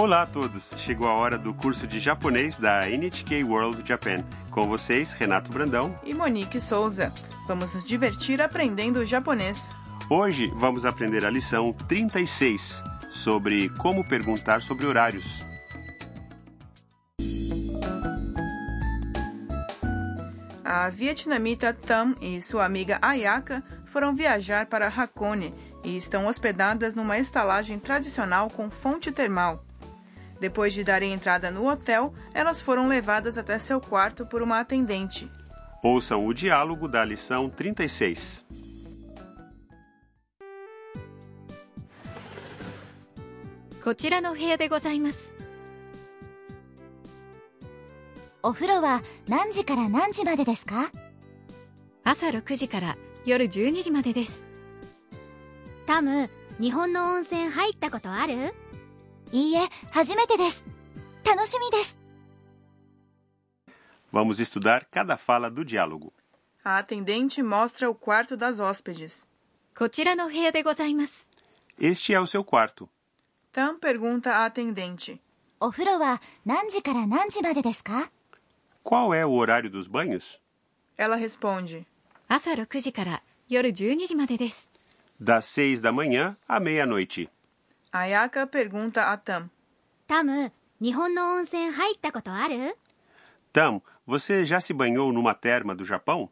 Olá a todos! Chegou a hora do curso de japonês da NHK World Japan. Com vocês, Renato Brandão. E Monique Souza. Vamos nos divertir aprendendo japonês. Hoje vamos aprender a lição 36 sobre como perguntar sobre horários. A vietnamita Tam e sua amiga Ayaka foram viajar para Hakone e estão hospedadas numa estalagem tradicional com fonte termal. Depois de darem entrada no hotel, elas foram levadas até seu quarto por uma atendente. Ouçam o diálogo da lição 36. こちらの部屋でございますお風呂は何時から何時までですか朝6時から夜12時までですタム、日本の温泉入ったことある いいえ、初めてです。楽しみです。 Vamos estudar cada fala do diálogo. A atendente mostra o quarto das hóspedes. こちらの部屋でございます Este é o seu quarto. Tam pergunta à atendente. お風呂は何時から何時までですか Qual é o horário dos banhos? Ela responde. 朝6時から夜12時までです Das seis da manhã à meia-noite. Ayaka pergunta a Tam. タム、日本の温泉入ったことある Tam, você já se banhou numa terma do Japão?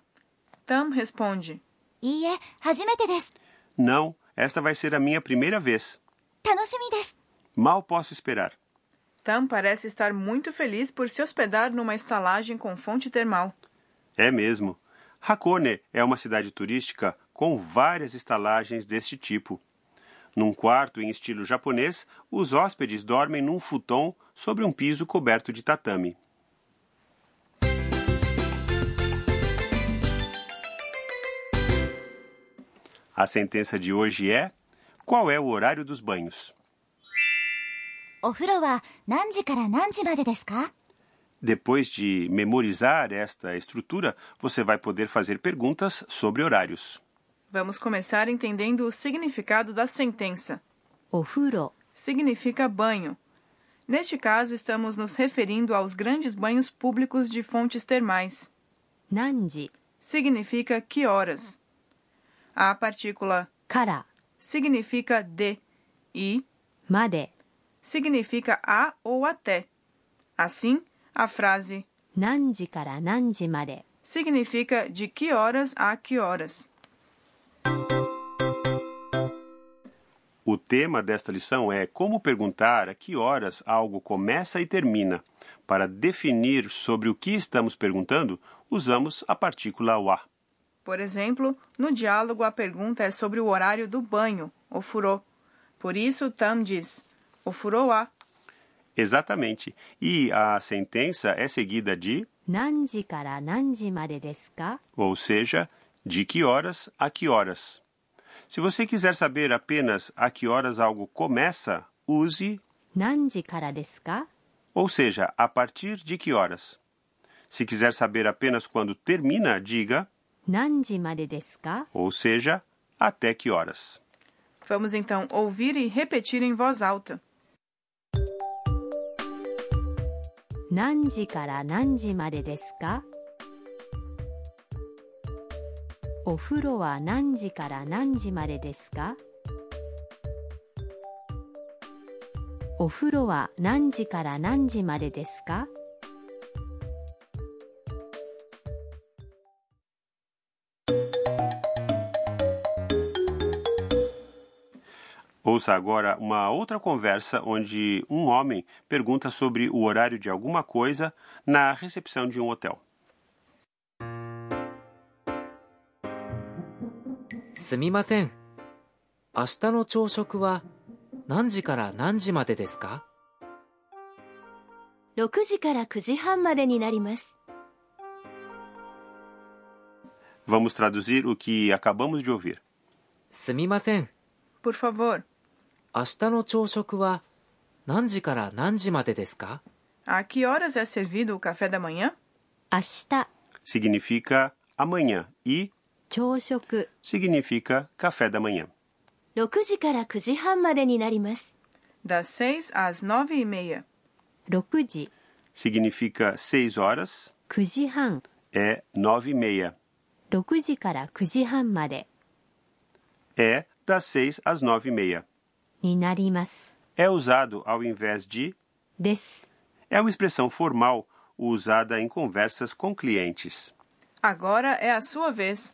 Tam responde. いいえ、初めてです。 Não, esta vai ser a minha primeira vez. 楽しみです。 Mal posso esperar. Tam parece estar muito feliz por se hospedar numa estalagem com fonte termal. É mesmo. Hakone é uma cidade turística com várias estalagens deste tipo. Num quarto em estilo japonês, os hóspedes dormem num futon sobre um piso coberto de tatame. A sentença de hoje é: Qual é o horário dos banhos? Depois de memorizar esta estrutura, você vai poder fazer perguntas sobre horários. Vamos começar entendendo o significado da sentença. Ofuro significa banho. Neste caso, estamos nos referindo aos grandes banhos públicos de fontes termais. Nanji significa que horas. A partícula kara significa de e made significa a ou até. Assim, a frase nanji kara nanji made significa de que horas a que horas. O tema desta lição é como perguntar a que horas algo começa e termina. Para definir sobre o que estamos perguntando, usamos a partícula wa. Por exemplo, no diálogo a pergunta é sobre o horário do banho, o furô. Por isso, Tam diz, o furô wa. Exatamente. E a sentença é seguida de, 何時から何時までですか ou seja, de que horas a que horas. Se você quiser saber apenas a que horas algo começa, use, 何時からですか ou seja, a partir de que horas. Se quiser saber apenas quando termina, diga, 何時までですか ou seja, até que horas. Vamos então ouvir e repetir em voz alta. 何時から何時までですか お風呂は何時から何時までですかお風呂は何時から何時までですか Ouça agora uma outra conversa onde um homem pergunta sobre o horário de alguma coisa na recepção de um hotel. すみません。明日の朝食は何時から何時までですか6時から9時半までになります。Vamos traduzir o que acabamos de ouvir. すみません。Por favor, 明日の朝食は何時から何時までですか a que horas é servido o café da manhã? 明日 Significa amanhã e significa café da manhã. 6時から9時半までになります。 Das 6 às 9 e meia. 6時 significa 6 horas, 9時半 é 9 e meia. 6時から9時半まで É das 6 às 9 e meia. になります É usado ao invés de. です É uma expressão formal usada em conversas com clientes. Agora é a sua vez.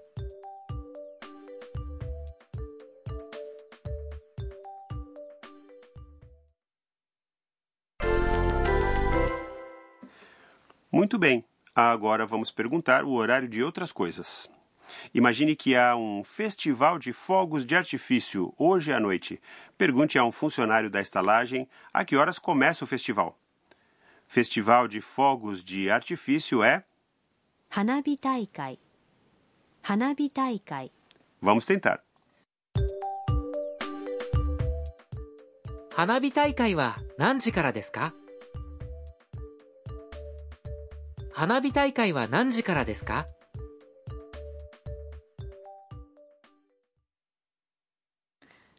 Muito bem, agora vamos perguntar o horário de outras coisas. Imagine que há um festival de fogos de artifício hoje à noite. Pergunte a um funcionário da estalagem a que horas começa o festival. Festival de fogos de artifício é Hanabi Taikai. Hanabi Taikai. Vamos tentar. Hanabi Taikai wa nanji kara desu ka? 花火大会は何時からですか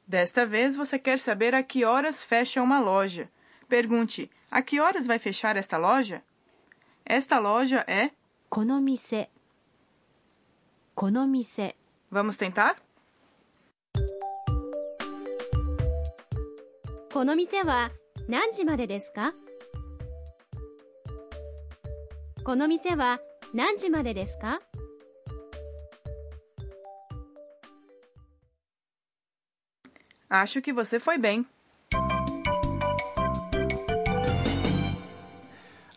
Desta vez você quer saber a que horas fecha uma loja. Pergunte: a que horas vai fechar esta loja? Esta loja é. この店この店 Vamos tentar? この店は何時までですか この店は何時までですか Acho que você foi bem.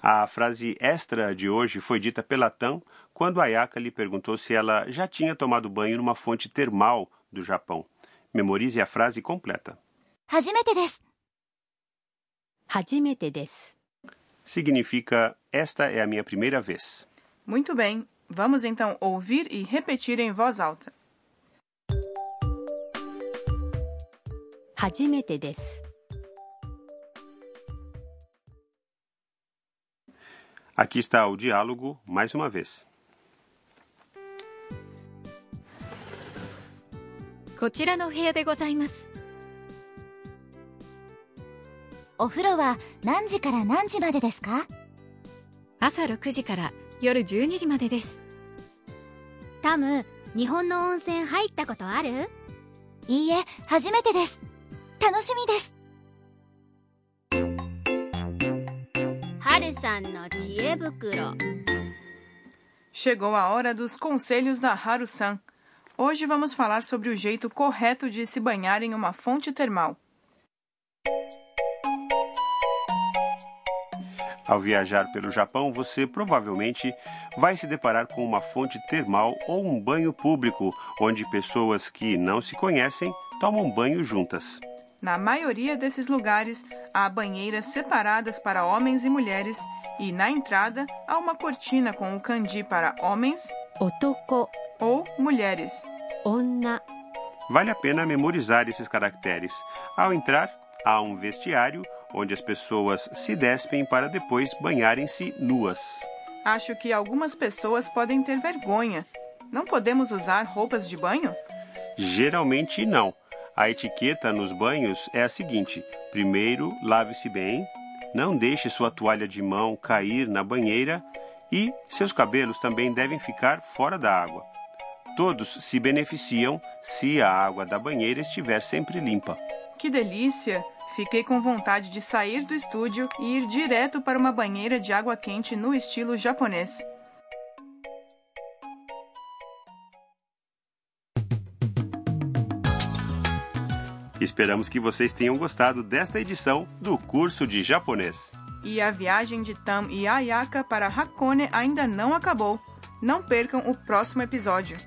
A frase extra de hoje foi dita pela Tam quando Ayaka lhe perguntou se ela já tinha tomado banho numa fonte termal do Japão. Memorize a frase completa. 初めてです初めてです Significa esta é a minha primeira vez. Muito bem. Vamos então ouvir e repetir em voz alta. 初めてです Aqui está o diálogo mais uma vez. こちらの部屋でございます お風呂は何時から何時までですか朝6時から夜12時までですタム日本の温泉入ったことあるいいえ初めてです楽しみです春さんの知恵袋 Chegou a hora dos conselhos da Haru-san. Hoje vamos falar sobre o jeito correto de se banhar em uma fonte termal. Ao viajar pelo Japão, você provavelmente vai se deparar com uma fonte termal ou um banho público, onde pessoas que não se conhecem tomam banho juntas. Na maioria desses lugares, há banheiras separadas para homens e mulheres, e na entrada há uma cortina com o kanji para homens 男 ou mulheres. 女 Vale a pena memorizar esses caracteres. Ao entrar, há um vestiário onde as pessoas se despem para depois banharem-se nuas. Acho que algumas pessoas podem ter vergonha. Não podemos usar roupas de banho? Geralmente não. A etiqueta nos banhos é a seguinte: primeiro, lave-se bem, não deixe sua toalha de mão cair na banheira e seus cabelos também devem ficar fora da água. Todos se beneficiam se a água da banheira estiver sempre limpa. Que delícia! Fiquei com vontade de sair do estúdio e ir direto para uma banheira de água quente no estilo japonês. Esperamos que vocês tenham gostado desta edição do curso de japonês. E a viagem de Tam e Ayaka para Hakone ainda não acabou. Não percam o próximo episódio.